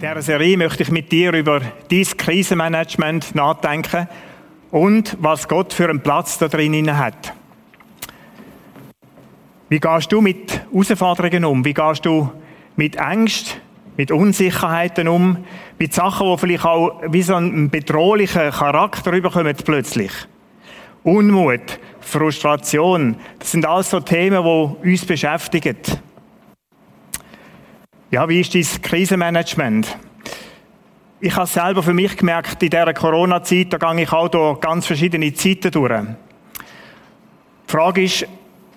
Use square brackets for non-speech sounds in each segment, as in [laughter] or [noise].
dieser Serie möchte ich mit dir über dein Krisenmanagement nachdenken und was Gott für einen Platz da drin hat. Wie gehst du mit Herausforderungen um? Wie gehst du mit Angst, mit Unsicherheiten um? Mit Sachen, die vielleicht auch wie so einen bedrohlichen Charakter überkommen plötzlich? Unmut, Frustration, das sind alles so Themen, die uns beschäftigen. Ja, wie ist dein Krisenmanagement? Ich habe selber für mich gemerkt, in dieser Corona-Zeit, da gehe ich auch durch ganz verschiedene Zeiten durch. Die Frage ist,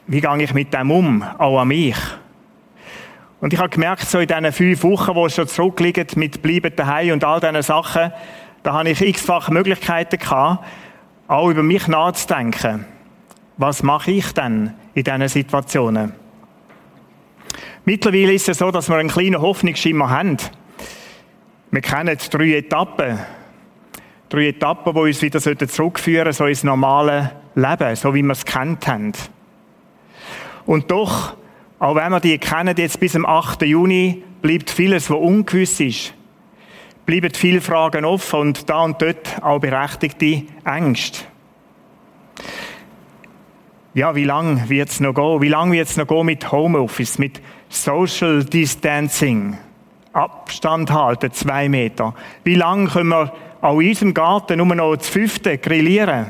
wie gehe ich mit dem um, auch an mich? Und ich habe gemerkt, so in diesen fünf Wochen, die schon zurückliegen, mit Bleiben daheim und all diesen Sachen, da habe ich x-fach Möglichkeiten gehabt, auch über mich nachzudenken. Was mache ich denn in diesen Situationen? Mittlerweile ist es so, dass wir einen kleinen Hoffnungsschimmer haben. Wir kennen drei Etappen. Drei Etappen, die uns wieder zurückführen so ins normale Leben, so wie wir es kennt haben. Und doch, auch wenn wir die kennen, jetzt bis zum 8. Juni, bleibt vieles, was ungewiss ist. Bleiben viele Fragen offen und da und dort auch berechtigte Ängste. Ja, wie lang wird es noch gehen? Wie lange wird es noch gehen mit Homeoffice, mit Social Distancing, Abstand halten, zwei Meter. Wie lange können wir auch in unserem Garten nur noch das fünfte grillieren?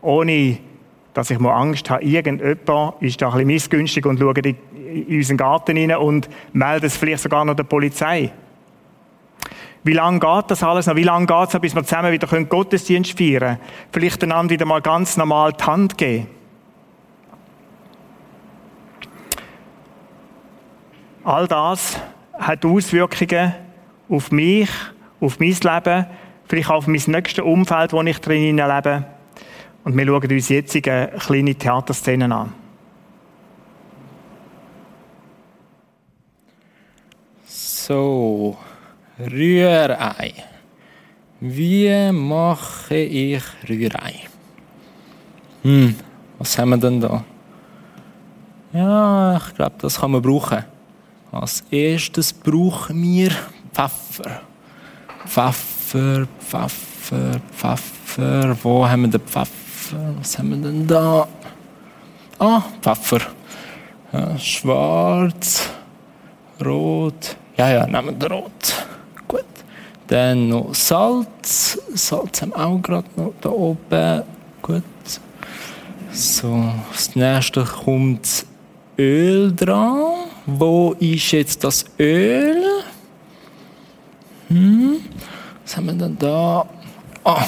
Ohne, dass ich mal Angst habe, irgendjemand ist da ein bisschen missgünstig und schaut in unseren Garten rein und meldet es vielleicht sogar noch der Polizei. Wie lange geht das alles noch? Wie lange geht es noch, bis wir zusammen wieder Gottesdienst feiern können? Vielleicht einander wieder mal ganz normal die Hand geben. All das hat Auswirkungen auf mich, auf mein Leben, vielleicht auch auf mein nächstes Umfeld, wo ich drin lebe. Und wir schauen uns jetzt eine kleine Theaterszene an. So, Rührei. Wie mache ich Rührei? Hm, was haben wir denn da? Ja, ich glaube, das kann man brauchen. Als erstes brauchen wir Pfeffer. Pfeffer, Pfeffer, Pfeffer. Wo haben wir den Pfeffer? Was haben wir denn da? Ah, Pfeffer. Ja, schwarz, rot. Ja, ja, nehmen wir rot. Gut. Dann noch Salz. Salz haben wir auch gerade noch da oben. Gut. So, als nächstes kommt Öl dran. Wo ist jetzt das Öl? Hm? Was haben wir denn da? Ah.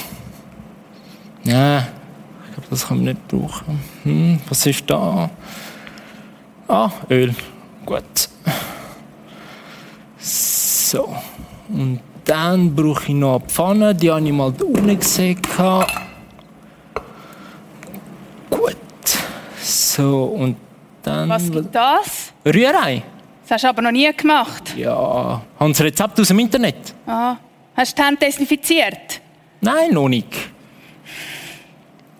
Ja, ich glaube, das können wir nicht brauchen. Hm, was ist da? Ah, Öl. Gut. So. Und dann brauche ich noch eine Pfanne. Die habe ich mal da unten gesehen. Gut. So, und dann... Was gibt das? Rührei. Das hast du aber noch nie gemacht. Ja, haben Sie Rezept aus dem Internet? Ah. Hast du die Hände desinfiziert? Nein, noch nicht.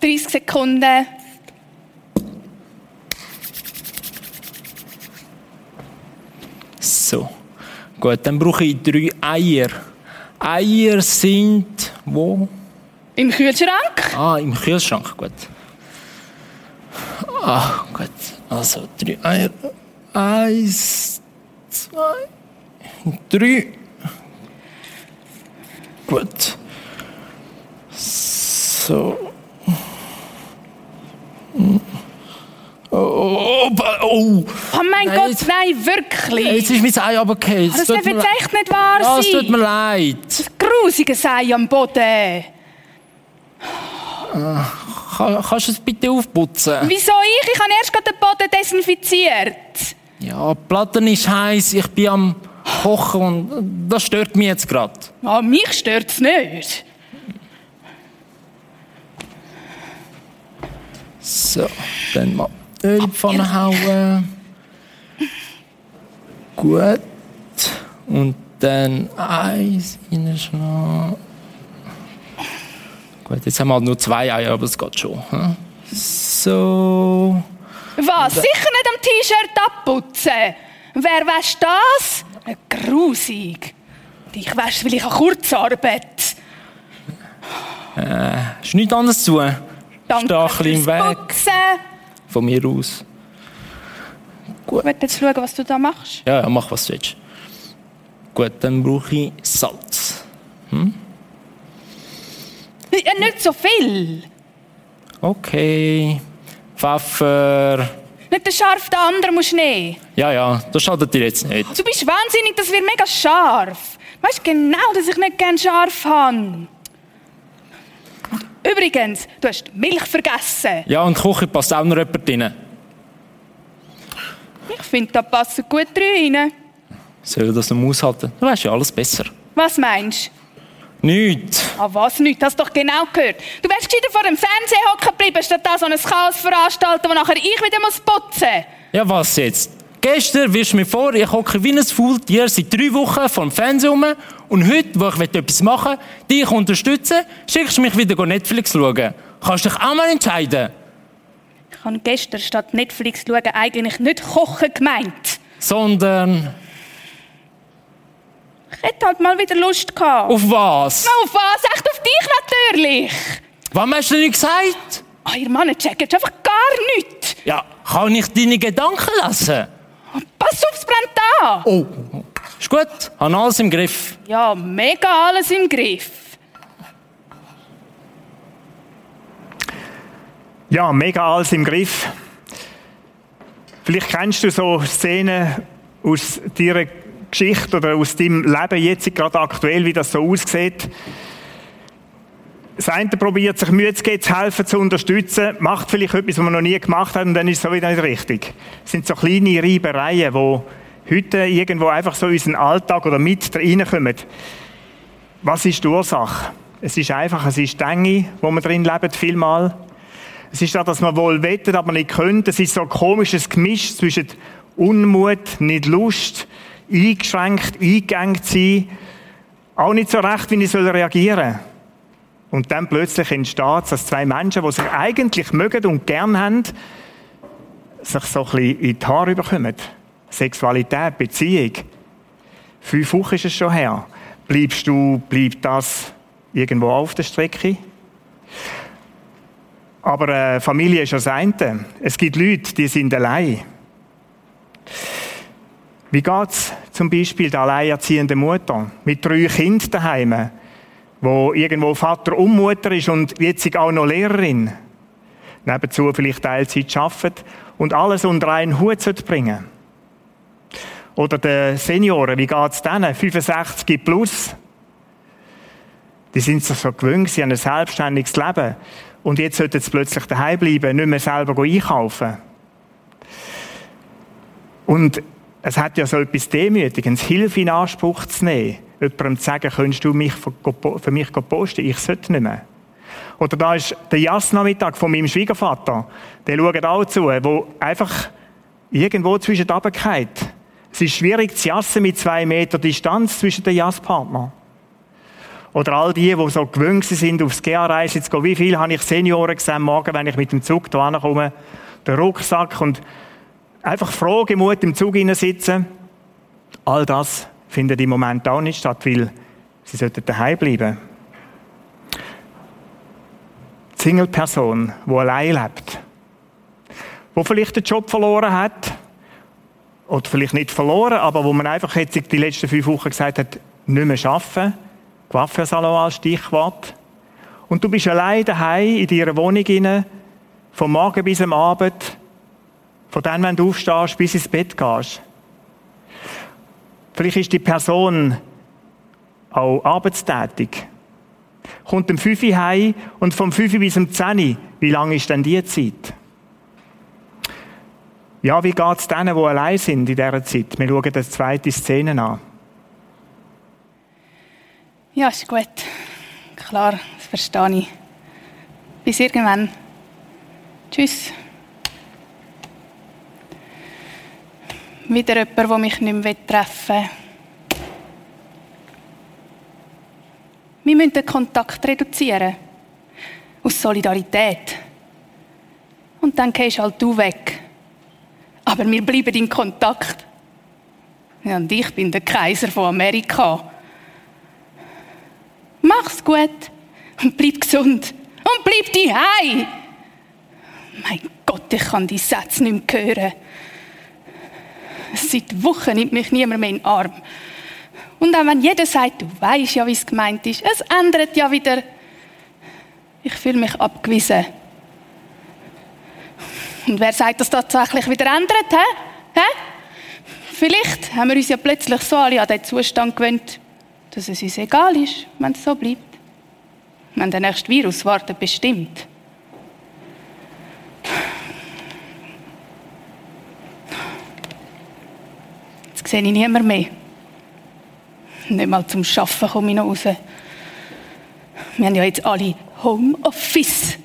30 Sekunden. So. Gut, dann brauche ich drei Eier. Eier sind wo? Im Kühlschrank? Ah, im Kühlschrank, gut. Ah, gut. Also drei Eier. Eins, zwei, drei. Gut. So. Oh, oh, oh. Oh mein Nein, Gott, jetzt- nein, wirklich. Jetzt ist mein Ei runtergefallen. das darf jetzt echt nicht wahr Ja, es tut sein. mir leid. Das grusige Ei am Boden. Kann, kannst du es bitte aufputzen? Wieso ich? Ich habe erst gerade den Boden desinfiziert. Ja, die Platte ist heiß. Ich bin am Kochen und das stört mich jetzt gerade. Ah, mich stört es nicht. So, dann mal Öl in Pfanne hauen. Gut. Und dann Eis reinschlagen. Gut, jetzt haben wir halt nur zwei Eier, aber es geht schon. hm? So. Was? Sicher nicht am T-Shirt abputzen. Wer wäscht das? Grusig. Ich weiss, weil ich habe Kurzarbeit. Ist nichts anderes zu. Danke bisschen im Weg Putzen. von mir aus. Ich will jetzt schauen, was du da machst. Ja, ja, mach was du willst. Gut, dann brauche ich Salz. Ja, nicht so viel. Okay. Pfeffer. Nicht den scharf, den anderen musst du nehmen. Ja, ja, das schadet dir jetzt nicht. Du bist wahnsinnig, das wird mega scharf. Weißt du genau, dass ich nicht gerne scharf habe? Und Übrigens, du hast Milch vergessen. Ja, und die Küche passt auch noch jemand rein. Ich finde, da passen gut rein. Soll das noch aushalten? Du weißt ja alles besser. Was meinst du? Nichts. Ah, was nicht? Hast du doch genau gehört. Du wärst gescheiter vor dem Fernseher hocken geblieben, statt da so ein Chaos veranstalten, wo nachher ich wieder muss putzen Ja, was jetzt? Gestern wirst du mir vor, ich hocke wie ein Faultier seit drei Wochen vor dem Fernsehen rum und heute, wo ich etwas machen will, dich unterstützen, schickst du mich wieder Netflix schauen. Kannst dich auch mal entscheiden. Ich habe gestern statt Netflix schauen eigentlich nicht kochen gemeint. Sondern hätte halt mal wieder Lust gehabt. auf was? Na, auf was? Echt auf dich natürlich. Was hast du denn nicht gesagt? Ah, ihr Mann checkt einfach gar nichts. Ja, kann ich deine Gedanken lassen? Pass auf, es brennt da. Oh, ist gut, habe alles im Griff. Ja, mega alles im Griff. Ja, mega alles im Griff. Vielleicht kennst du so Szenen aus deiner Geschichte oder aus deinem Leben jetzt gerade aktuell, wie das so aussieht. Das eine probiert sich Mühe zu geben, zu helfen, zu unterstützen, macht vielleicht etwas, was man noch nie gemacht hat und dann ist es so wieder nicht richtig. Es sind so kleine Reibereien, die heute irgendwo einfach so in unseren Alltag oder mit reinkommen. Was ist die Ursache? Es ist einfach, es ist die Enge, wo wir drin leben, vielmal. Es ist das, dass man wohl wettet, aber nicht könnte. Es ist so ein komisches Gemisch zwischen Unmut, nicht Lust, eingeschränkt, eingegangen sein, auch nicht so recht, wie ich reagieren soll. Und dann plötzlich entsteht es, dass zwei Menschen, die sich eigentlich mögen und gern haben, sich so ein bisschen in die Haare bekommen. Sexualität, Beziehung. Fünf Wochen ist es schon her. Bleibst du, bleibt das irgendwo auf der Strecke? Aber äh, Familie ist das eine. Es gibt Leute, die sind allein. Wie geht's zum Beispiel der alleinerziehenden Mutter mit drei Kindern daheim, wo irgendwo Vater und Mutter ist und jetzt auch noch Lehrerin, nebenzu vielleicht Teilzeit arbeitet und alles unter einen Hut bringen Oder den Senioren, wie geht's denen? 65 plus. Die sind sich so gewöhnt, sie haben ein selbstständiges Leben. Und jetzt sollten sie plötzlich daheim bleiben, nicht mehr selber einkaufen. Und es hat ja so etwas Demütigendes, Hilfe in Anspruch zu nehmen. Jemandem zu sagen, könntest du mich für mich posten? Ich sollte nicht mehr. Oder da ist der Jasnachmittag von meinem Schwiegervater. Der schaut auch zu, wo einfach irgendwo zwischen den geht. Es ist schwierig zu jassen mit zwei Meter Distanz zwischen den Jasspartnern. Oder all die, die so gewöhnt sind, aufs GA-Reise zu gehen. Wie viel habe ich Senioren gesehen, morgen, wenn ich mit dem Zug da komme, der Rucksack und einfach Fragemut im Zug sitzen. All das findet im Moment auch nicht statt, weil sie sollten daheim bleiben. Single-Person, die allein lebt, die vielleicht den Job verloren hat, oder vielleicht nicht verloren, aber wo man einfach jetzt die letzten fünf Wochen gesagt hat, nicht mehr arbeiten, Coiffeursalon als Stichwort. Und du bist allein daheim in deiner Wohnung inne, vom Morgen bis am Abend, von dann, wenn du aufstehst, bis ins Bett gehst. Vielleicht ist die Person auch arbeitstätig. Kommt um 5 Uhr heim und vom 5 Uhr bis um 10 Uhr, wie lange ist denn die Zeit? Ja, wie geht es denen, die allein sind in dieser Zeit? Wir schauen das zweite Szene an. Ja, ist gut. Klar, das verstehe ich. Bis irgendwann. Tschüss. Wieder jemand, der mich nicht mehr treffen will. Wir müssen den Kontakt reduzieren. Aus Solidarität. Und dann gehst halt du weg. Aber wir bleiben in Kontakt. Ja, und ich bin der Kaiser von Amerika. Mach's gut und bleib gesund und bleib die Mein Gott, ich kann die Sätze nicht mehr hören. [laughs] Seit Wochen nimmt mich niemand mehr in den Arm. Und auch wenn jeder sagt, du weißt ja, wie es gemeint ist, es ändert ja wieder. Ich fühle mich abgewiesen. Und wer sagt, dass das tatsächlich wieder ändert? Hä? Hä? Vielleicht haben wir uns ja plötzlich so alle an den Zustand gewöhnt, dass es uns egal ist, wenn es so bleibt. Wenn der nächste Virus wartet, bestimmt. Sehe ich niemand mehr. Nicht mal zum Arbeiten komme ich noch raus. Wir haben ja jetzt alle Homeoffice.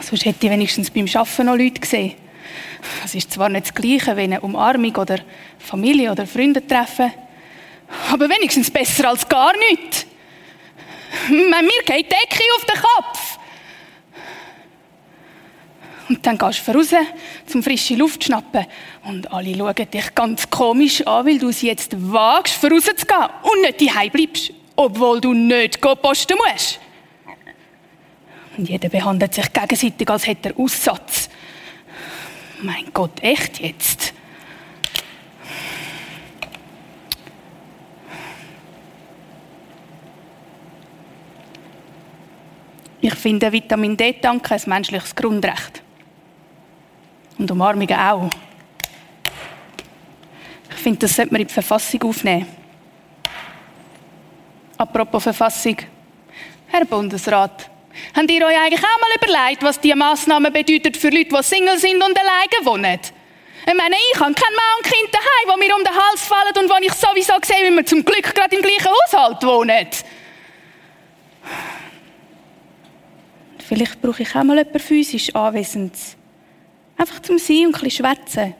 Sonst hätte ich wenigstens beim Arbeiten noch Leute gesehen. Es ist zwar nicht das Gleiche wie eine Umarmung oder Familie oder Freunde treffen, aber wenigstens besser als gar nichts. Mir geht die Decke auf den Kopf. Und dann gehst du raus, zum frische Luft schnappen. Und alle schauen dich ganz komisch an, weil du es jetzt wagst, rauszugehen und nicht daheim bleibst, obwohl du nicht posten musst. Und jeder behandelt sich gegenseitig, als hätte er Aussatz. Mein Gott, echt jetzt? Ich finde Vitamin D-Tanken ein menschliches Grundrecht. Und Umarmungen auch. Ich finde, das sollte man in die Verfassung aufnehmen. Apropos Verfassung. Herr Bundesrat, Habt ihr euch eigentlich auch mal überlegt, was diese Massnahmen bedeutet für Leute, die Single sind und alleine wohnen? Ich meine, ich habe kein Mann und Kind daheim, die mir um den Hals fallen und wo ich sowieso sehe, wie wir zum Glück gerade im gleichen Haushalt wohnen. Vielleicht brauche ich auch mal jemanden physisch anwesend. Einfach zum Sein und ein schwätzen.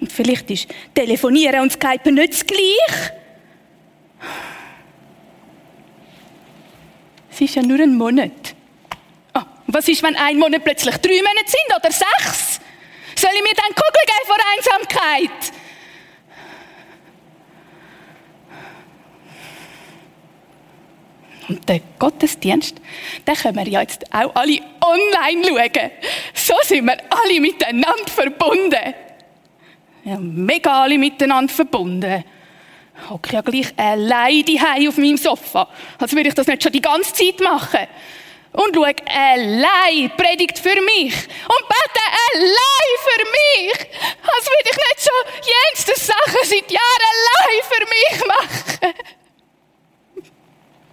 Und vielleicht ist Telefonieren und Skypen nicht das Gleiche. Es ist ja nur ein Monat. Oh, was ist, wenn ein Monat plötzlich drei Monate sind oder sechs? Soll ich mir dann Kugel geben vor Einsamkeit? Und der Gottesdienst, den können wir ja jetzt auch alle online schauen. So sind wir alle miteinander verbunden. Ja, mega alle miteinander verbunden hocke ja gleich allein die auf meinem Sofa. Als würde ich das nicht schon die ganze Zeit machen. Und schaue allein Predigt für mich. Und bete allein für mich. Als würde ich nicht schon jenste Sachen seit Jahren allein für mich machen. [laughs]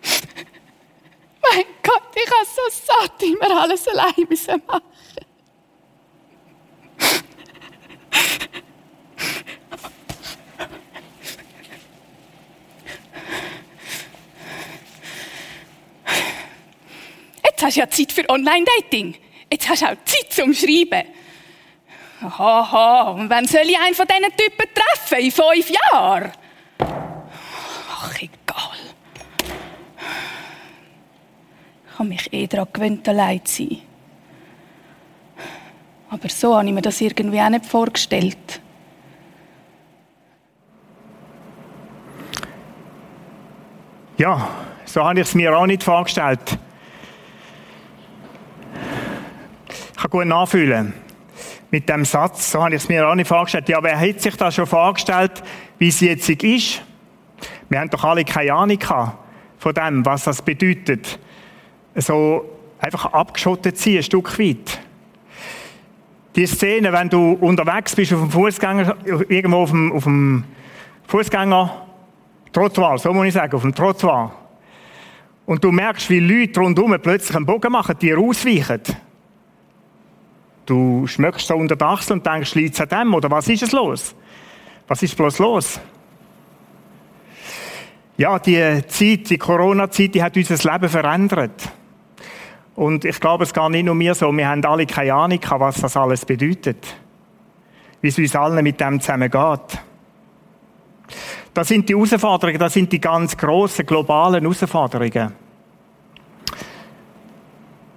[laughs] mein Gott, ich habe so satt, immer alles allein machen. Jetzt hast du ja Zeit für Online-Dating. Jetzt hast du auch Zeit zum Schreiben. Aha, und wann soll ich einen von diesen Typen treffen? In fünf Jahren? Ach, egal. Ich habe mich eh daran gewöhnt, allein zu sein. Aber so habe ich mir das irgendwie auch nicht vorgestellt. Ja, so habe ich es mir auch nicht vorgestellt. Ich kann gut nachfühlen. Mit dem Satz, so habe ich es mir auch nicht vorgestellt. Ja, wer hätte sich das schon vorgestellt, wie es jetzt ist? Wir haben doch alle keine Ahnung von dem, was das bedeutet. So einfach abgeschottet sein, ein Stück weit. Die Szene, wenn du unterwegs bist auf dem Fußgänger, irgendwo auf dem, auf dem Fußgänger, Trottoir, so muss ich sagen, auf dem Trottoir. Und du merkst, wie Leute rundherum plötzlich einen Bogen machen, die ausweichen. Du schmöckst so unter den Achseln und denkst, liegt es an dem oder was ist es los? Was ist bloß los? Ja, die Zeit, die Corona-Zeit, die hat unser Leben verändert. Und ich glaube, es geht nicht nur mir so. Wir haben alle keine Ahnung, was das alles bedeutet. Wie es uns allen mit dem zusammengeht. Das sind die Herausforderungen, das sind die ganz grossen, globalen Herausforderungen.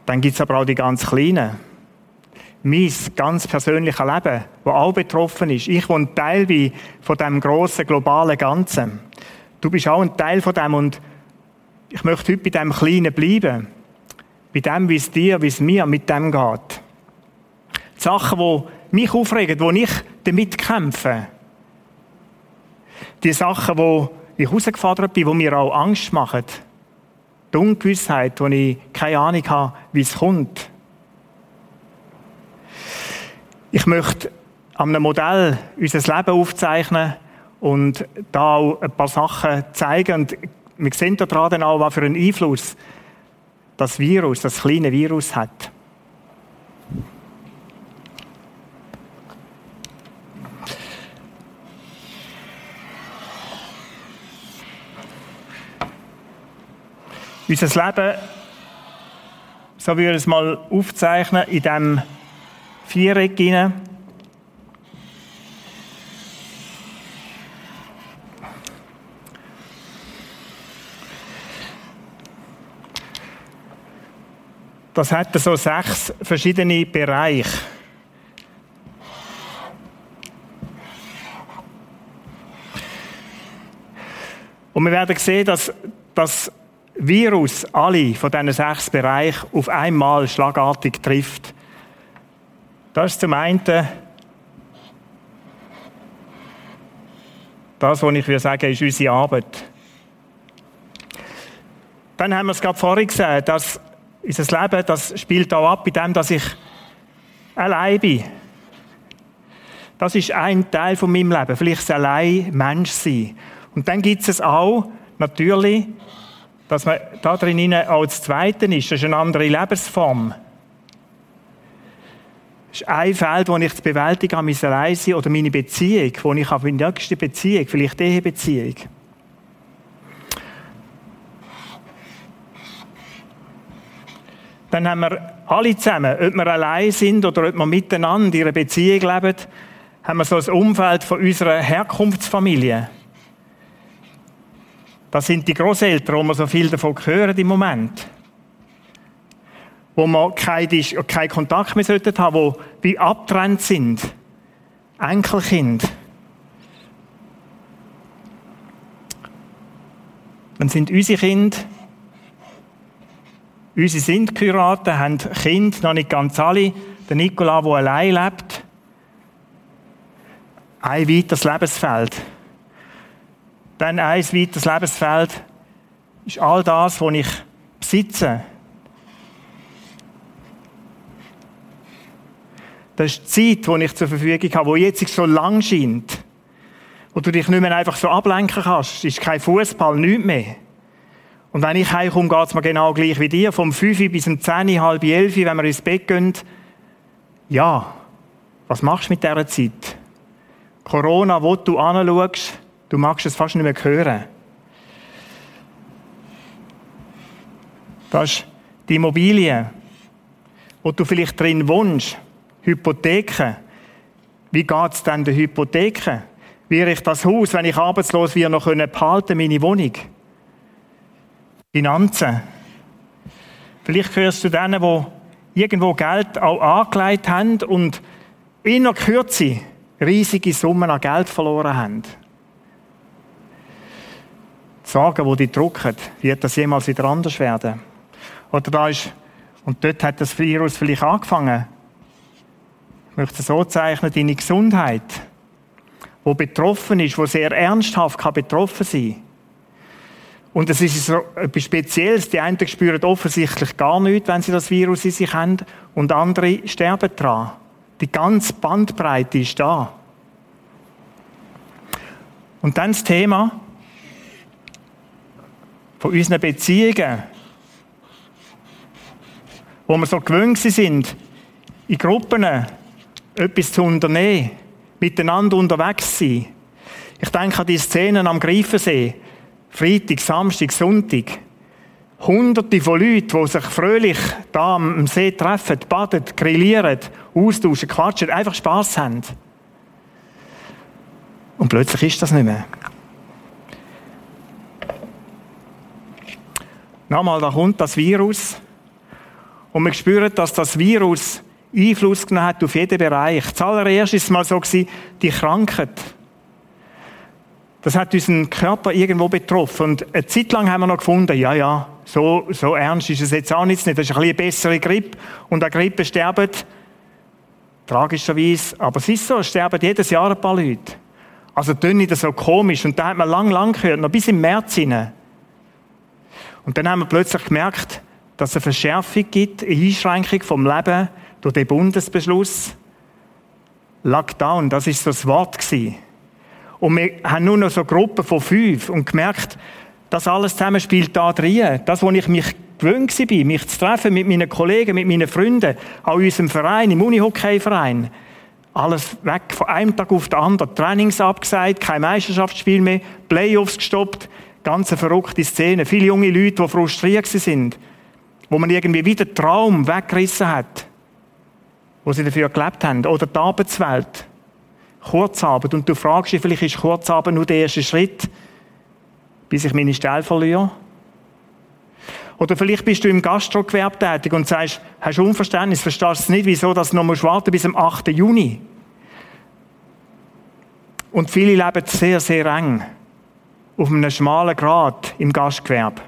Dann gibt es aber auch die ganz kleinen mein ganz persönliches Leben, das auch betroffen ist. Ich wohne Teil von diesem grossen globalen Ganzen. Du bist auch ein Teil von dem und ich möchte heute bei dem Kleinen bleiben. Bei dem, wie es dir, wie es mir mit dem geht. Die Sachen, die mich aufregen, wo ich damit kämpfe. Die Sachen, wo ich herausgefordert bin, die mir auch Angst machen. Die Ungewissheit, wo ich keine Ahnung habe, wie es kommt. Ich möchte an einem Modell unser Leben aufzeichnen und da auch ein paar Sachen zeigen. Und wir sehen daran dann auch, was für einen Einfluss das Virus, das kleine Virus hat. Unser Leben, so würde ich es mal aufzeichnen, in diesem Viereck hinein. Das hat so sechs verschiedene Bereiche. Und wir werden sehen, dass das Virus alle von diesen sechs Bereichen auf einmal schlagartig trifft. Das ist zum einen das, was ich würde sagen, ist unsere Arbeit. Dann haben wir es gerade vorhin gesehen, dass unser Leben, das spielt auch ab, bei dem, dass ich allein bin. Das ist ein Teil von meinem Leben. Vielleicht allein Mensch sein. Und dann gibt es auch, natürlich, dass man da drin auch das Zweite ist. Das ist eine andere Lebensform. Das ist ein Feld, das ich zu bewältigen habe, mein Allein oder meine Beziehung, wo ich habe, meine nächste Beziehung, vielleicht Ehebeziehung. Dann haben wir alle zusammen, ob wir allein sind oder ob wir miteinander in einer Beziehung leben, haben wir so ein Umfeld von unserer Herkunftsfamilie. Das sind die Großeltern, wo wir so viel davon hören im Moment. Wo wir keinen kein Kontakt mehr sollten haben, wo wie abtrennt sind. Enkelkind. Dann sind unsere Kinder, unsere sind geheiratet, haben Kinder, noch nicht ganz alle. Der Nikola, der allein lebt. Ein weiteres Lebensfeld. Dann ein weiteres Lebensfeld ist all das, was ich besitze. Das ist die Zeit, die ich zur Verfügung habe, die jetzt so lang scheint. Wo du dich nicht mehr einfach so ablenken kannst. Es ist kein Fußball, nichts mehr. Und wenn ich heimkomme, geht es mir genau gleich wie dir. Vom 5 bis um 10, halb 11, wenn wir ins Bett gehen. Ja, was machst du mit dieser Zeit? Corona, wo du anschaust, Du magst es fast nicht mehr hören. Das ist die Immobilie, wo du vielleicht drin wohnst. Hypotheken. Wie geht es denn der Hypotheken? Wie ich das Haus, wenn ich arbeitslos wäre, noch behalten meine Wohnung? Finanzen. Vielleicht gehörst du denen, die irgendwo Geld auch angelegt haben und in einer Kürze riesige Summen an Geld verloren haben. Sorgen, die dich drucken, wird das jemals wieder anders werden? Oder da ist, und dort hat das Virus vielleicht angefangen. Ich möchte es so zeichnen, deine Gesundheit, wo betroffen ist, wo sehr ernsthaft kann betroffen sein. Und es ist so etwas Spezielles. Die einen spüren offensichtlich gar nichts, wenn sie das Virus in sich haben, und andere sterben daran. Die ganze Bandbreite ist da. Und dann das Thema, von unseren Beziehungen, wo wir so gewöhnt sind, in Gruppen etwas zu unternehmen, miteinander unterwegs zu sein. Ich denke an die Szenen am Greifensee, Freitag, Samstag, Sonntag. Hunderte von Leuten, die sich fröhlich da am See treffen, baden, grillieren, austauschen, quatschen, einfach Spass haben. Und plötzlich ist das nicht mehr. Nochmal, da kommt das Virus. Und wir spüren, dass das Virus Einfluss genommen hat auf jeden Bereich. Zuallererst ist es mal so gewesen, die Krankheit. Das hat unseren Körper irgendwo betroffen. Und eine Zeit lang haben wir noch gefunden, ja, ja, so, so ernst ist es jetzt auch nicht. Das ist ein bisschen eine bessere Grippe. Und an Grippe sterben, tragischerweise, aber es ist so, es sterben jedes Jahr ein paar Leute. Also tun nicht so komisch. Und da hat man lang, lang gehört, noch bis im März hinein. Und dann haben wir plötzlich gemerkt, dass es eine Verschärfung gibt, eine Einschränkung vom Leben durch den Bundesbeschluss. Lockdown, das ist so das Wort gewesen. Und wir haben nur noch so Gruppen von fünf und gemerkt, das alles zusammen spielt da drin. Das, wo ich mich gewöhnt war, mich zu treffen mit meinen Kollegen, mit meinen Freunden, in unserem Verein, im Unihockey-Verein. Alles weg, von einem Tag auf den anderen. Trainings abgesagt, kein Meisterschaftsspiel mehr, Playoffs gestoppt. Ganz eine verrückte Szene. Viele junge Leute, die frustriert sind, wo man irgendwie wieder Traum weggerissen hat, wo sie dafür gelebt haben. Oder die Arbeitswelt. Kurzarbeit. Und du fragst dich, vielleicht ist Kurzarbeit nur der erste Schritt, bis ich meine Stelle verliere. Oder vielleicht bist du im Gastrogewerbe tätig und sagst, hast du Unverständnis, verstehst du nicht, wieso das noch musst warten bis am 8. Juni. Und viele leben sehr, sehr eng auf einem schmalen Grad im Gastgewerbe.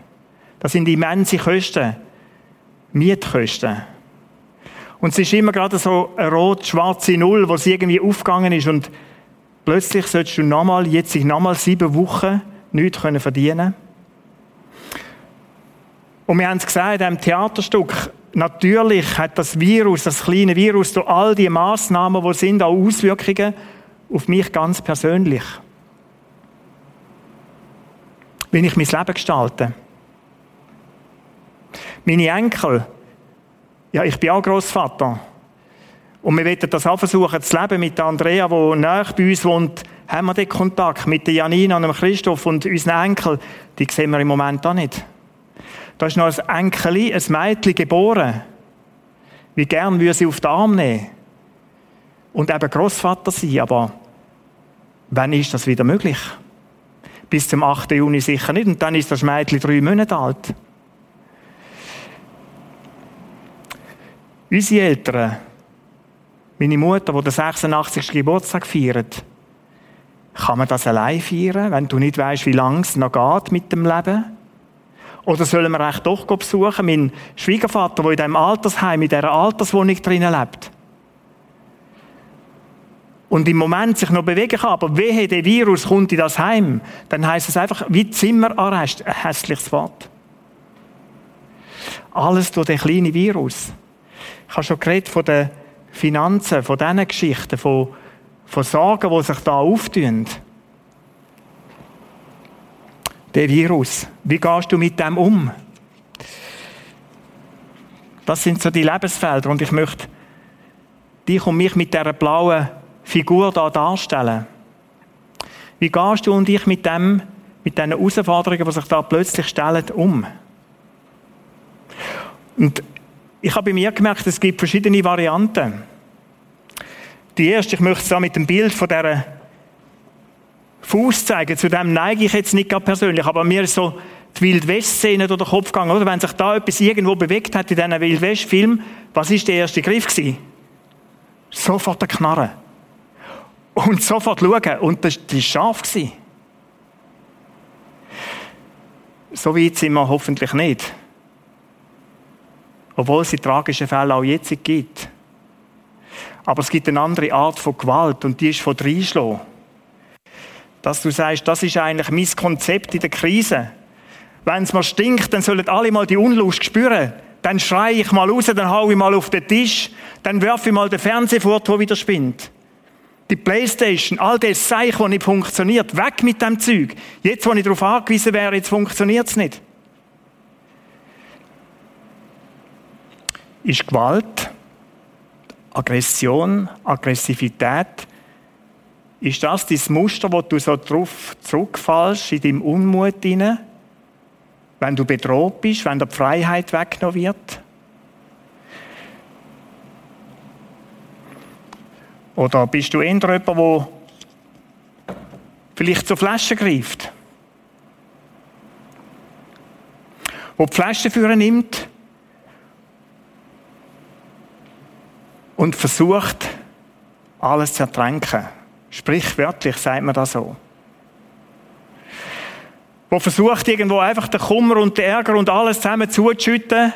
Das sind immense Kosten, Mietkosten. Und es ist immer gerade so eine rot-schwarze Null, wo es irgendwie aufgegangen ist und plötzlich sollst du nochmal, jetzt sich nochmal sieben Wochen nichts verdienen können. Und wir haben es gesagt, in diesem Theaterstück, natürlich hat das Virus, das kleine Virus, durch all die Massnahmen, die sind, auch Auswirkungen auf mich ganz persönlich. Wie ich mein Leben gestalte. Meine Enkel, ja, ich bin auch Großvater. Und wir wollen das auch versuchen zu leben mit Andrea, die nahe bei uns wohnt, haben wir den Kontakt mit der Janina und dem Christoph und unseren Enkel, die sehen wir im Moment auch nicht. Da ist noch ein Enkel, ein Mädchen geboren. Wie gern würde sie auf den Arm nehmen. Und eben Großvater sein, aber wann ist das wieder möglich? Bis zum 8. Juni sicher nicht. Und dann ist das Mädchen drei Monate alt. Unsere Eltern, meine Mutter, die den 86. Geburtstag feiert, kann man das allein feiern, wenn du nicht weißt, wie lange es noch geht mit dem Leben? Oder sollen wir echt doch besuchen, meinen Schwiegervater, der in diesem Altersheim, in dieser Alterswohnung drinnen lebt? Und im Moment sich noch bewegen kann, aber wehe, der Virus kommt in das Heim, dann heißt es einfach wie Zimmerarrest. Ein hässliches Wort. Alles durch den kleinen Virus. Ich habe schon geredet von den Finanzen, von diesen Geschichten, von, von Sorgen, die sich da auftun der Virus. Wie gehst du mit dem um? Das sind so die Lebensfelder und ich möchte dich und mich mit dieser blauen Figur da darstellen. Wie gehst du und ich mit dem, mit diesen Herausforderungen, die sich da plötzlich stellen, um? Und ich habe bei mir gemerkt, es gibt verschiedene Varianten. Die erste, ich möchte es da mit dem Bild von dieser Fuß zeigen. Zu dem neige ich jetzt nicht gerade persönlich, aber mir ist so die Wildwest-Szene durch den Kopf gegangen, oder? Wenn sich da etwas irgendwo bewegt hat in diesem Wildwest-Film, was ist der erste Griff gewesen? Sofort der Knarre. Und sofort schauen. Und das war scharf. So weit sind wir hoffentlich nicht. Obwohl es die tragischen Fälle auch jetzt gibt. Aber es gibt eine andere Art von Gewalt und die ist von Reinschlagen dass du sagst, das ist eigentlich mein Konzept in der Krise. Wenn es mir stinkt, dann sollen alle mal die Unlust spüren. Dann schreie ich mal raus, dann hau ich mal auf den Tisch, dann werfe ich mal den Fernseher fort, der wieder spinnt. Die Playstation, all das Zeich, das nicht funktioniert, weg mit dem Zeug. Jetzt, wo ich darauf angewiesen wäre, jetzt funktioniert es nicht. Ist Gewalt, Aggression, Aggressivität ist das dein Muster, wo du so drauf zurückfallst, in deinem Unmut hinein? Wenn du bedroht bist, wenn die Freiheit weggenommen wird? Oder bist du eher jemand, der vielleicht zur Flasche greift? Wo die Flasche führen nimmt und versucht, alles zu ertränken? Sprichwörtlich sagt man das so. wo versucht irgendwo einfach den Kummer und den Ärger und alles zusammen zuzuschütten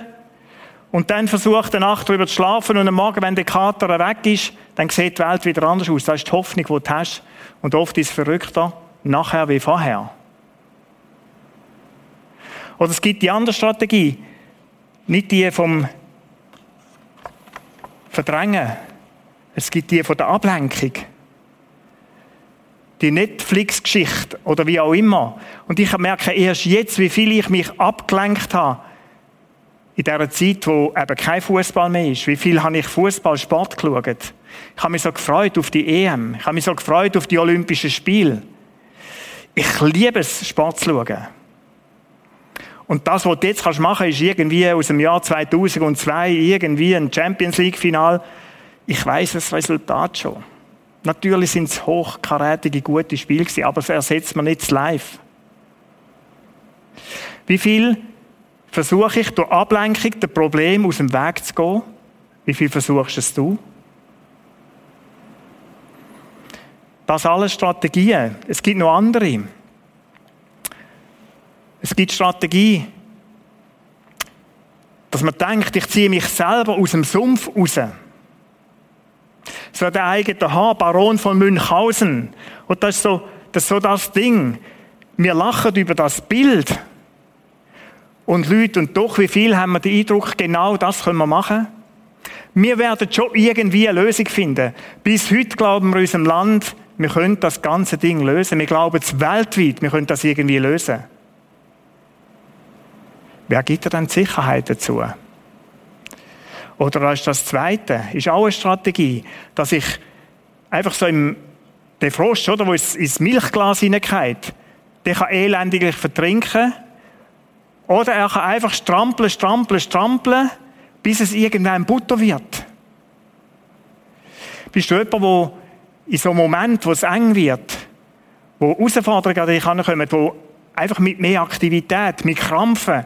und dann versucht eine Nacht drüber zu schlafen und am Morgen, wenn der Kater weg ist, dann sieht die Welt wieder anders aus. Das ist die Hoffnung, die du hast. Und oft ist es verrückter, nachher wie vorher. Oder es gibt die andere Strategie, nicht die vom Verdrängen, es gibt die von der Ablenkung. Die Netflix-Geschichte oder wie auch immer. Und ich merke erst jetzt, wie viel ich mich abgelenkt habe in dieser Zeit, wo eben kein Fußball mehr ist. Wie viel habe ich Fußball, Sport geschaut? Ich habe mich so gefreut auf die EM. Ich habe mich so gefreut auf die Olympischen Spiele. Ich liebe es, Sport zu schauen. Und das, was du jetzt machen kannst ist irgendwie aus dem Jahr 2002 irgendwie ein Champions League Final. Ich weiß das Resultat schon. Natürlich sind es hochkarätige, gute Spiele aber es ersetzt man nicht live. Wie viel versuche ich durch Ablenkung der Problem aus dem Weg zu gehen? Wie viel versuchst es du? Das alles Strategien. Es gibt noch andere. Es gibt Strategie, dass man denkt, ich ziehe mich selber aus dem Sumpf raus. So der eigene Haar, Baron von Münchhausen. Und das ist so das, ist so das Ding. Wir lachen über das Bild. Und Leute, und doch, wie viel haben wir den Eindruck, genau das können wir machen? Wir werden schon irgendwie eine Lösung finden. Bis heute glauben wir unserem Land, wir können das ganze Ding lösen. Wir glauben es weltweit, wir können das irgendwie lösen. Wer gibt dir dann die Sicherheit dazu? Oder ist das Zweite, ist auch eine Strategie, dass ich einfach so im, der Frosch, oder, wo es ins Milchglas hineingeht, der kann elendiglich vertrinken. Oder er kann einfach strampeln, strampeln, strampeln, bis es irgendwann Butter wird. Bist du jemand, der in so einem Moment, wo es eng wird, wo Herausforderungen an dich kommen, wo einfach mit mehr Aktivität, mit Krampfen,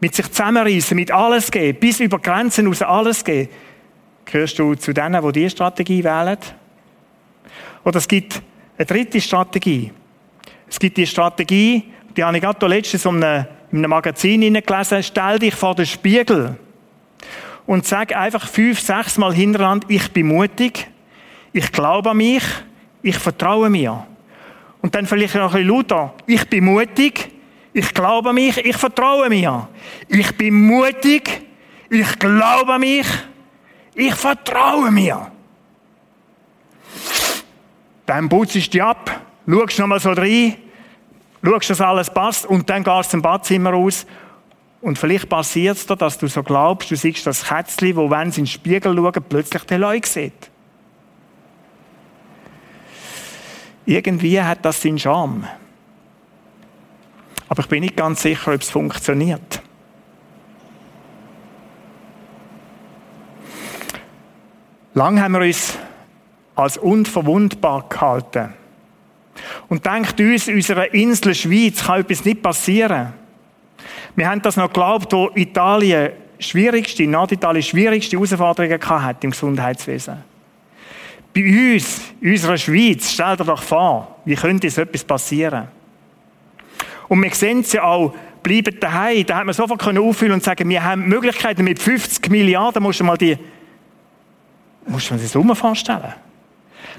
mit sich zusammenreißen, mit alles gehen, bis über Grenzen raus alles gehen, gehörst du zu denen, die diese Strategie wählen? Oder es gibt eine dritte Strategie. Es gibt die Strategie, die habe ich gerade letztens in einem, in einem Magazin gelesen, stell dich vor den Spiegel und sag einfach fünf, sechs Mal hintereinander, ich bin mutig, ich glaube an mich, ich vertraue mir. Und dann vielleicht noch ein bisschen lauter, ich bin mutig, ich glaube an mich, ich vertraue mir. Ich bin mutig, ich glaube an mich, ich vertraue mir. Dann putzt du dich ab, schaust noch mal so rein, schaust, dass alles passt und dann gehst du zum Badzimmer raus und vielleicht passiert es dir, dass du so glaubst, du siehst das Kätzchen, wo wenn sie in den Spiegel schauen, plötzlich den Leute sieht. Irgendwie hat das seinen Charme. Aber ich bin nicht ganz sicher, ob es funktioniert. Lang haben wir uns als unverwundbar gehalten. Und denkt uns, unserer Insel Schweiz kann etwas nicht passieren. Wir haben das noch geglaubt, wo Italien schwierigste, Norditalien schwierigste Herausforderungen hatte im Gesundheitswesen. Bei uns, in unserer Schweiz, stellt euch doch vor, wie könnte so etwas passieren? Und wir sehen es ja auch, bleiben daheim. Da hat man sofort auffüllen und sagen, wir haben Möglichkeiten mit 50 Milliarden, musst du mal die, musst du dir das Summe vorstellen.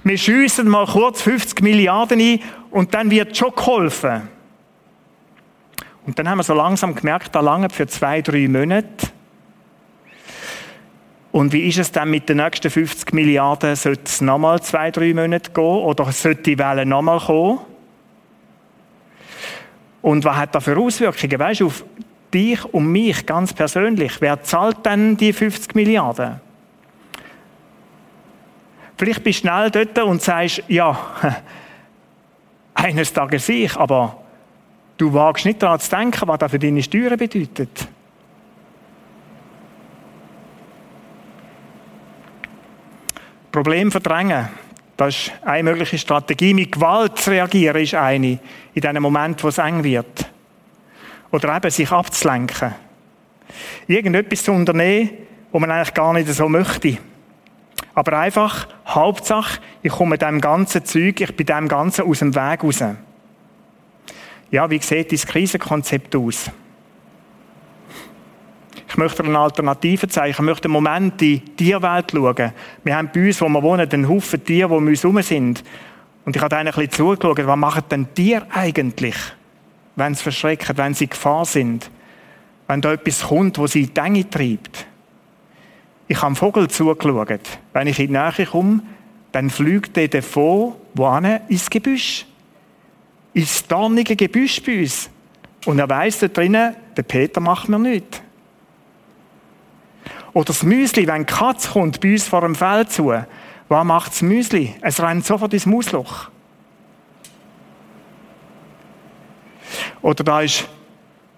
Wir schiessen mal kurz 50 Milliarden ein und dann wird schon geholfen. Und dann haben wir so langsam gemerkt, da lange für zwei, drei Monate. Und wie ist es dann mit den nächsten 50 Milliarden? Sollte es nochmal zwei, drei Monate gehen? Oder sollte die Welle nochmal kommen? Und was hat das für Auswirkungen? Weißt du, auf dich und mich ganz persönlich. Wer zahlt denn die 50 Milliarden? Vielleicht bist du schnell dort und sagst, ja, [laughs] eines Tages ich, aber du wagst nicht daran zu denken, was das für deine Steuern bedeutet. Problem verdrängen. Das ist eine mögliche Strategie. Mit Gewalt zu reagieren ist eine, in dem Moment, wo es eng wird. Oder eben sich abzulenken. Irgendetwas zu unternehmen, wo man eigentlich gar nicht so möchte. Aber einfach, Hauptsache, ich komme dem ganzen Zeug, ich bin dem Ganzen aus dem Weg raus. Ja, wie sieht das Krisenkonzept aus? Ich möchte eine Alternative zeigen. Ich möchte einen Moment in die Tierwelt schauen. Wir haben bei uns, wo wir wohnen, einen Haufen Tiere, die um uns herum sind. Und ich habe ein bisschen zugeschaut, was machen denn Tiere eigentlich, wenn sie verschrecken, wenn sie in Gefahr sind? Wenn da etwas kommt, wo sie in die Enge treibt. Ich habe dem Vogel zugeschaut. Wenn ich in die Nähe komme, dann fliegt er davon, wohin? Ins Gebüsch. Ins dornige Gebüsch bei uns. Und er weiss da drinnen, der Peter macht mir nichts. Oder das Müsli, wenn die Katze kommt bei uns vor dem Feld zu, was macht das Müsli? Es rennt sofort ins Mausloch. Oder da ist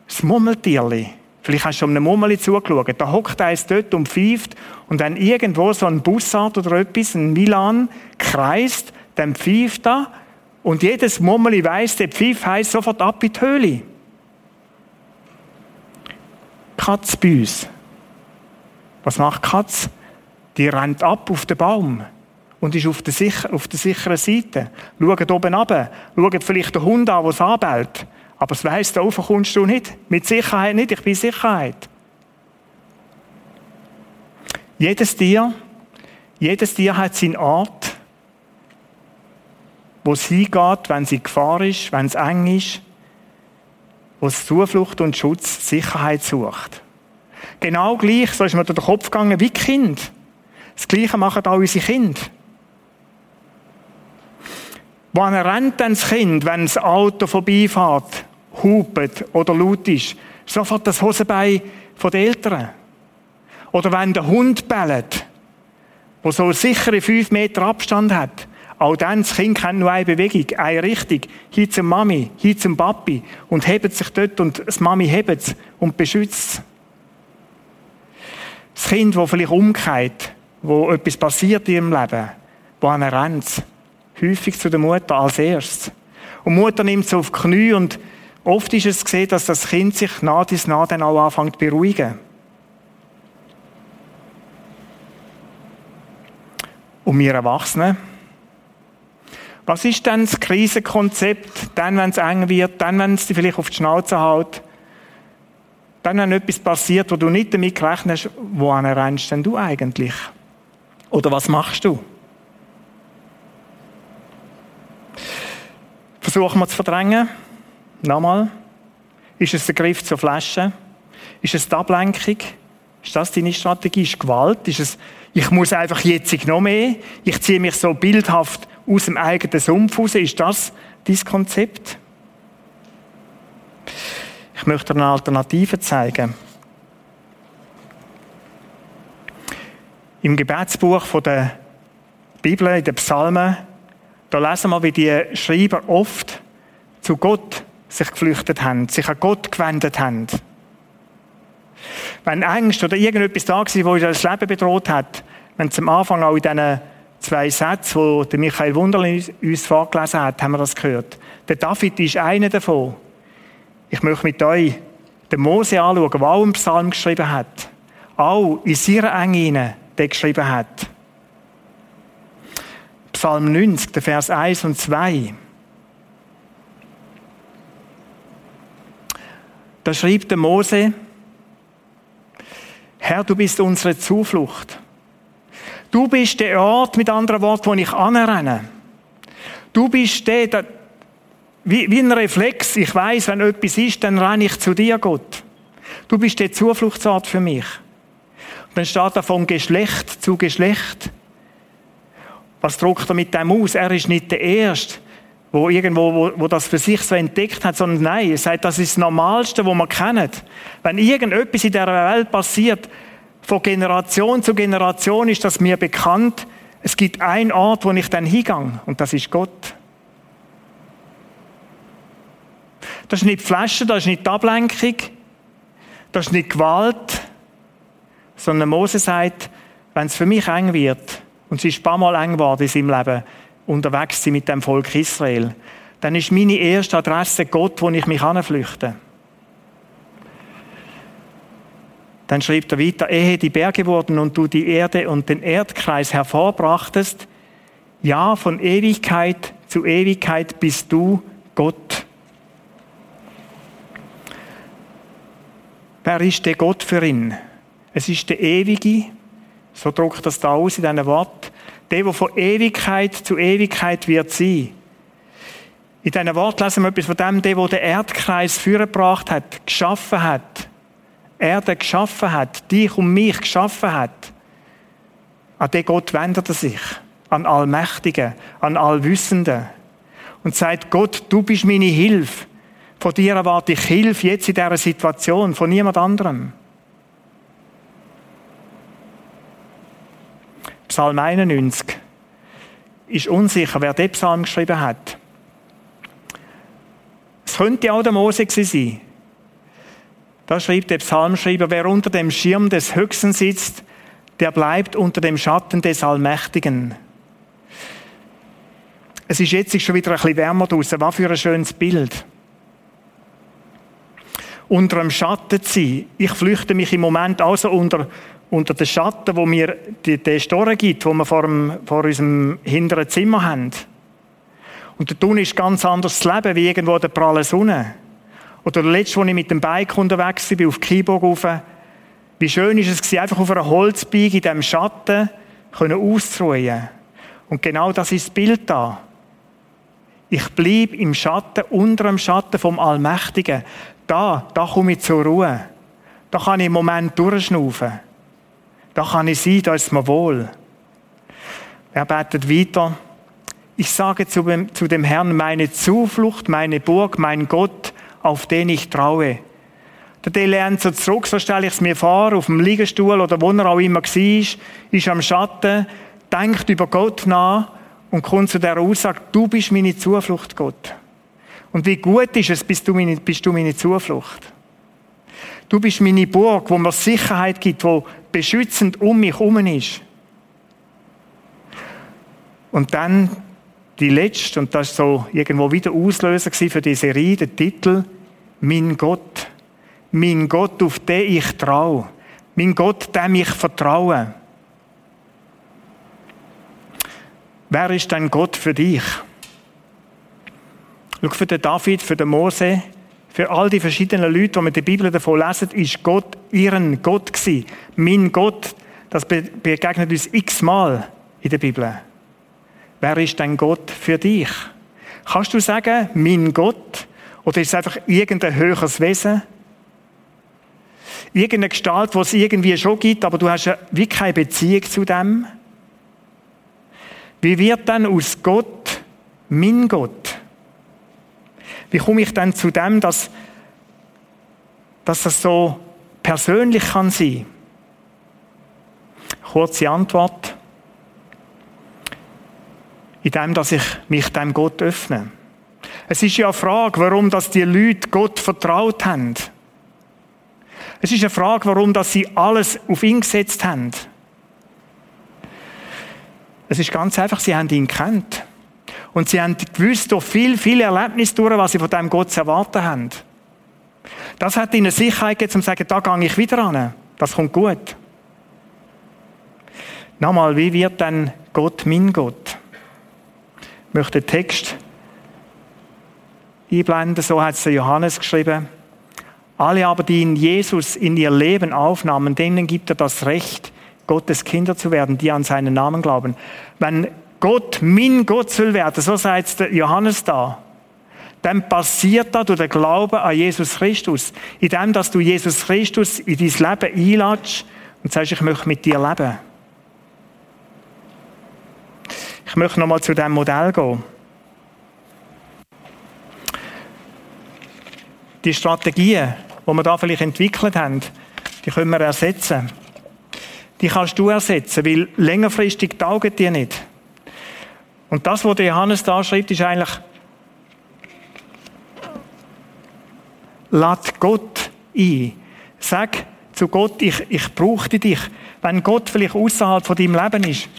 das Mummeltierli. Vielleicht hast du um eine Mummeli zugeschaut. Da hockt eins dort und pfeift. Und wenn irgendwo so ein Bussard oder etwas, ein Milan, kreist, dann pfeift er. Und jedes Mummeli weiss, der Pfiff heisst sofort ab in die Höhle. Katz bei uns. Was macht Katz? Die rennt ab auf den Baum und ist auf der, sicher, auf der sicheren Seite. Schaut oben runter, schaut vielleicht den Hund an, der es anbellt. Aber es weiss, da oben kommst du nicht. Mit Sicherheit nicht, ich bin Sicherheit. Jedes Tier, jedes Tier hat seinen Ort, wo es hingeht, wenn es in Gefahr ist, wenn es eng ist, wo es Zuflucht und Schutz, Sicherheit sucht. Genau gleich, so ist mir durch den Kopf gegangen, wie Kind. Das Gleiche machen auch unsere Kinder. Wann rennt denn das Kind, wenn das Auto vorbeifährt, hupet oder laut ist? Sofort das Hosenbein von den Eltern. Oder wenn der Hund bellt, wo so sichere fünf Meter Abstand hat, auch dann, das Kind kennt nur eine Bewegung, eine Richtung. Hier zum Mami, hier zum Papi. Und hebt sich dort und das Mami hebt es und beschützt es. Das Kind, das vielleicht umkehrt, wo etwas passiert in ihrem Leben, wo er rennt, häufig zu der Mutter als erstes. Und die Mutter nimmt es auf die Knie und oft ist es gesehen, dass das Kind sich nach dies nach dann auch anfängt zu beruhigen. Und wir Erwachsenen? Was ist denn das Krisenkonzept, dann, wenn es eng wird, dann, wenn es dich vielleicht auf die Schnauze haut, dann, wenn etwas passiert, wo du nicht damit gerechnet hast, wohin rennst denn du eigentlich? Oder was machst du? Versuchen wir zu verdrängen. Nochmal. Ist es der Griff zur Flasche? Ist es die Ablenkung? Ist das deine Strategie? Ist Gewalt? Ist es, ich muss einfach jetzt noch mehr? Ich ziehe mich so bildhaft aus dem eigenen Sumpf raus? Ist das dein Konzept? Ich möchte eine Alternative zeigen. Im Gebetsbuch der Bibel, in den Psalmen, da lesen wir, wie die Schreiber oft zu Gott sich geflüchtet haben, sich an Gott gewendet haben. Wenn Angst oder irgendetwas da war, wo das Leben bedroht hat, wenn zum Anfang auch in diesen zwei Sätzen, die Michael Wunderlin uns vorgelesen hat, haben wir das gehört. Der David ist einer davon. Ich möchte mit euch den Mose anschauen, der auch einen Psalm geschrieben hat. Auch in seiner Enge der geschrieben hat. Psalm 90, der Vers 1 und 2. Da schrieb der Mose, Herr, du bist unsere Zuflucht. Du bist der Ort, mit anderen Worten, wo ich anrenne. Du bist der, der wie, wie ein Reflex. Ich weiß, wenn etwas ist, dann renne ich zu dir, Gott. Du bist der Zufluchtsort für mich. Und dann steht da von Geschlecht zu Geschlecht. Was druckt er mit dem aus? Er ist nicht der Erste, wo irgendwo, wo, wo das für sich so entdeckt hat, sondern nein, er sagt, das ist das Normalste, was man kennt. Wenn irgendetwas in der Welt passiert, von Generation zu Generation ist das mir bekannt. Es gibt einen Ort, wo ich dann hingehe, und das ist Gott. Das ist nicht die Flasche, das ist nicht die Ablenkung, das ist nicht Gewalt, sondern Mose sagt, wenn es für mich eng wird, und es ist ein paar Mal eng geworden in seinem Leben, unterwegs mit dem Volk Israel, dann ist meine erste Adresse Gott, wo ich mich anflüchte. Dann schreibt er weiter, ehe die Berge wurden und du die Erde und den Erdkreis hervorbrachtest, ja, von Ewigkeit zu Ewigkeit bist du Gott. Wer ist der Gott für ihn? Es ist der Ewige, so drückt das da aus in diesem Wort, der, der von Ewigkeit zu Ewigkeit wird sein. In diesem Wort lesen wir etwas von dem, der, der den Erdkreis vorgebracht hat, geschaffen hat. Erde geschaffen hat, dich und mich geschaffen hat. An den Gott wendet er sich. An Allmächtigen, an Allwissenden. Und sagt, Gott, du bist meine Hilfe. Von dir erwarte ich Hilfe jetzt in dieser Situation, von niemand anderem. Psalm 91 ist unsicher, wer den Psalm geschrieben hat. Es könnte auch der Mose sein. Da schreibt der Psalmschreiber, wer unter dem Schirm des Höchsten sitzt, der bleibt unter dem Schatten des Allmächtigen. Es ist jetzt schon wieder ein bisschen wärmer draußen. Was für ein schönes Bild. Unter dem Schatten zu sein. Ich flüchte mich im Moment also unter unter den Schatten, wo mir die, den Storen gibt, wo wir vor, dem, vor unserem hinteren Zimmer haben. Und der Tun ist ganz anders zu leben, wie irgendwo der pralle Sonne. Oder der als ich mit dem Bike unterwegs war, auf Keyboard rauf. Wie schön ist es einfach auf einer Holzbeige in diesem Schatten können auszuruhen. Und genau das ist das Bild da. Ich bleibe im Schatten, unter dem Schatten vom Allmächtigen. Da, da komme ich zur Ruhe. Da kann ich im Moment durchschnaufen. Da kann ich sein, da ist mir wohl. Er betet weiter. Ich sage zu dem, Herrn, meine Zuflucht, meine Burg, mein Gott, auf den ich traue. Der lernt so zurück, so stelle ich es mir vor, auf dem Liegestuhl oder wo er auch immer war, ist am Schatten, denkt über Gott nach und kommt zu der Aussage, du bist meine Zuflucht, Gott. Und wie gut ist es, bist du meine, bist du meine Zuflucht. Du bist meine Burg, wo mir Sicherheit gibt, wo beschützend um mich herum ist. Und dann die letzte, und das ist so irgendwo wieder Auslöser für die Serie, der Titel, Mein Gott. Mein Gott, auf den ich traue. Mein Gott, dem ich vertraue. Wer ist denn Gott für dich? Schau, für den David, für den Mose, für all die verschiedenen Leute, die in der Bibel davon lesen, ist Gott ihren Gott gewesen. Mein Gott, das begegnet uns x-mal in der Bibel. Wer ist denn Gott für dich? Kannst du sagen, mein Gott? Oder ist es einfach irgendein höheres Wesen? Irgendeine Gestalt, die es irgendwie schon gibt, aber du hast ja wie keine Beziehung zu dem? Wie wird dann aus Gott mein Gott? Wie komme ich dann zu dem, dass, dass das so persönlich kann sein? Kurze Antwort. In dem, dass ich mich dem Gott öffne. Es ist ja eine Frage, warum dass die Leute Gott vertraut haben. Es ist eine Frage, warum dass sie alles auf ihn gesetzt haben. Es ist ganz einfach, sie haben ihn kennt. Und sie haben gewusst durch viel, viel Erlebnis durch, was sie von dem Gott zu erwarten haben. Das hat ihnen Sicherheit gegeben, um zu sagen, da gehe ich wieder an. Das kommt gut. Nochmal, wie wird denn Gott mein Gott? Ich möchte den Text einblenden, so hat es Johannes geschrieben. Alle aber, die in Jesus in ihr Leben aufnahmen, denen gibt er das Recht, Gottes Kinder zu werden, die an seinen Namen glauben. Wenn Gott mein Gott soll werden, so sagt Johannes da, dann passiert das durch den Glauben an Jesus Christus. In dem, dass du Jesus Christus in dein Leben einladest und sagst, ich möchte mit dir leben. Ich möchte nochmal zu diesem Modell gehen. Die Strategien, die wir da vielleicht entwickelt haben, die können wir ersetzen. Die kannst du ersetzen, weil längerfristig taugen die nicht. Und das, was Johannes da schreibt, ist eigentlich, lad Gott ein. Sag zu Gott, ich, ich brauche dich. Wenn Gott vielleicht außerhalb von deinem Leben ist,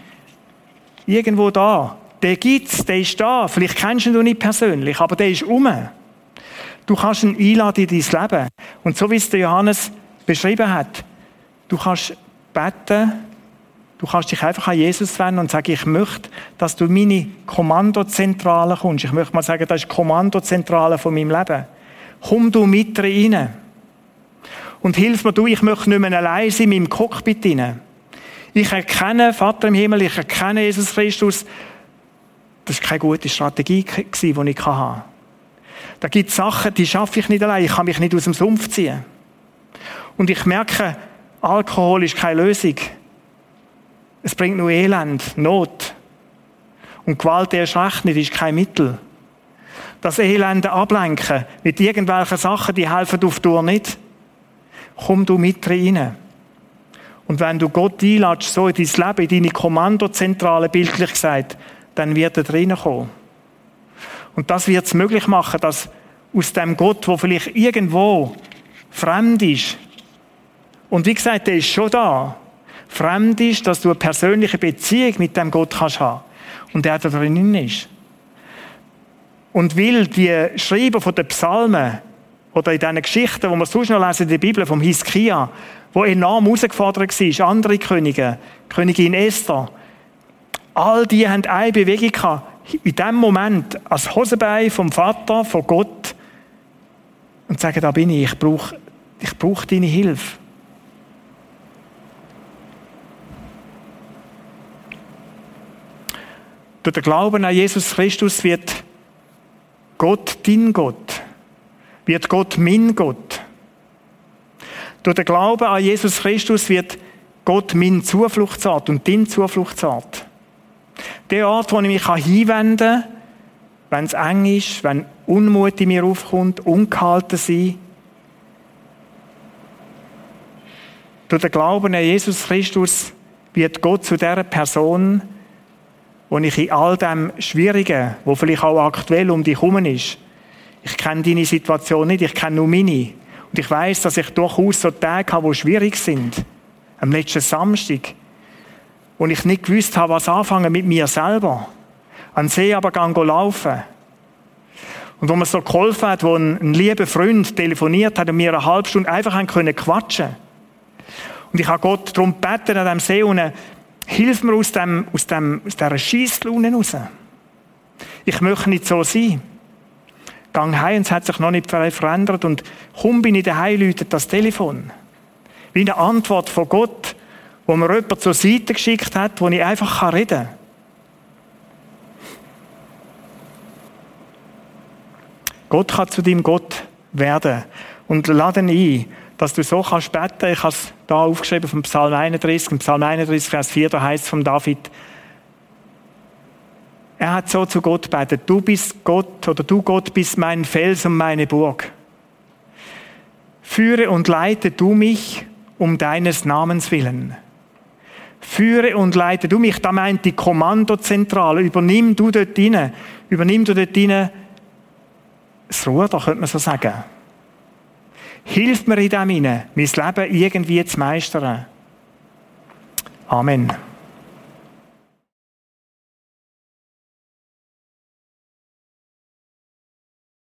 irgendwo da, der gibt's, der ist da. Vielleicht kennst du ihn nicht persönlich, aber der ist um. Du kannst ihn einladen in dein Leben. Und so wie es der Johannes beschrieben hat, du kannst beten, Du kannst dich einfach an Jesus wenden und sagen, ich möchte, dass du meine Kommandozentrale kommst. Ich möchte mal sagen, das ist die Kommandozentrale von meinem Leben. Komm du mit rein. Und hilf mir du, ich möchte nicht mehr allein sein in meinem Cockpit rein. Ich erkenne, Vater im Himmel, ich erkenne Jesus Christus. Das war keine gute Strategie, die ich hatte. Da gibt es Sachen, die schaffe ich nicht allein. Ich kann mich nicht aus dem Sumpf ziehen. Und ich merke, Alkohol ist keine Lösung. Es bringt nur Elend, Not. Und Gewalt erst nicht, ist kein Mittel. Das Elende ablenken mit irgendwelchen Sachen, die helfen auf Tour nicht. Komm du mit rein. Und wenn du Gott einladest, so in dein Leben, in deine Kommandozentrale, bildlich gesagt, dann wird er reinkommen. Und das wird es möglich machen, dass aus dem Gott, wo vielleicht irgendwo fremd ist, und wie gesagt, der ist schon da, fremd ist, dass du eine persönliche Beziehung mit dem Gott kannst haben. Und der da drinnen ist. Und will die Schreiber von den Psalmen oder in diesen Geschichten, die wir sonst noch lesen in der Bibel, vom Hiskia, wo enorm herausgefordert war, andere Könige, Königin Esther, all die haben eine Bewegung gehabt, in dem Moment als Hosenbein vom Vater, von Gott und sagen, da bin ich, ich brauche ich brauch deine Hilfe. Durch den Glauben an Jesus Christus wird Gott dein Gott, wird Gott mein Gott. Durch den Glauben an Jesus Christus wird Gott mein Zufluchtsort und dein Zufluchtsort. Der Ort, wo ich mich hinwenden kann, wenn es eng ist, wenn Unmut in mir aufkommt, ungehalten sein. Durch den Glauben an Jesus Christus wird Gott zu der Person, wo ich in all dem Schwierigen, wo vielleicht auch aktuell um dich herum ist, ich kenne deine Situation nicht, ich kenne nur meine. Und ich weiß, dass ich durchaus so Tage habe, die schwierig sind. Am letzten Samstag, wo ich nicht gewusst habe, was anfangen mit mir selber. An See aber gang laufen. Und wo mir so geholfen hat, wo ein, ein lieber Freund telefoniert hat und mir eine halbe Stunde einfach haben quatschen. Und ich habe Gott darum gebeten an dem See und hilf mir aus dem, aus dem, aus dieser Schiesslaune raus. Ich möchte nicht so sein. Gang heim und es hat sich noch nicht verändert und komm bin ich daheim, läutet das Telefon. Wie eine Antwort von Gott wo mir jemand zur Seite geschickt hat, wo ich einfach reden kann. Gott kann zu deinem Gott werden. Und lade ihn ein, dass du so kannst beten. Ich habe es da aufgeschrieben vom Psalm 31. Im Psalm 31, Vers 4, da heißt es von David, er hat so zu Gott betet, du bist Gott oder du Gott bist mein Fels und meine Burg. Führe und leite du mich um deines Namens willen. Führe und leite du mich. Da meint die Kommandozentrale. Übernimm du dort rein. Übernimm du dort rein das Ruder, könnte man so sagen. Hilf mir in dem hinein, mein Leben irgendwie zu meistern. Amen.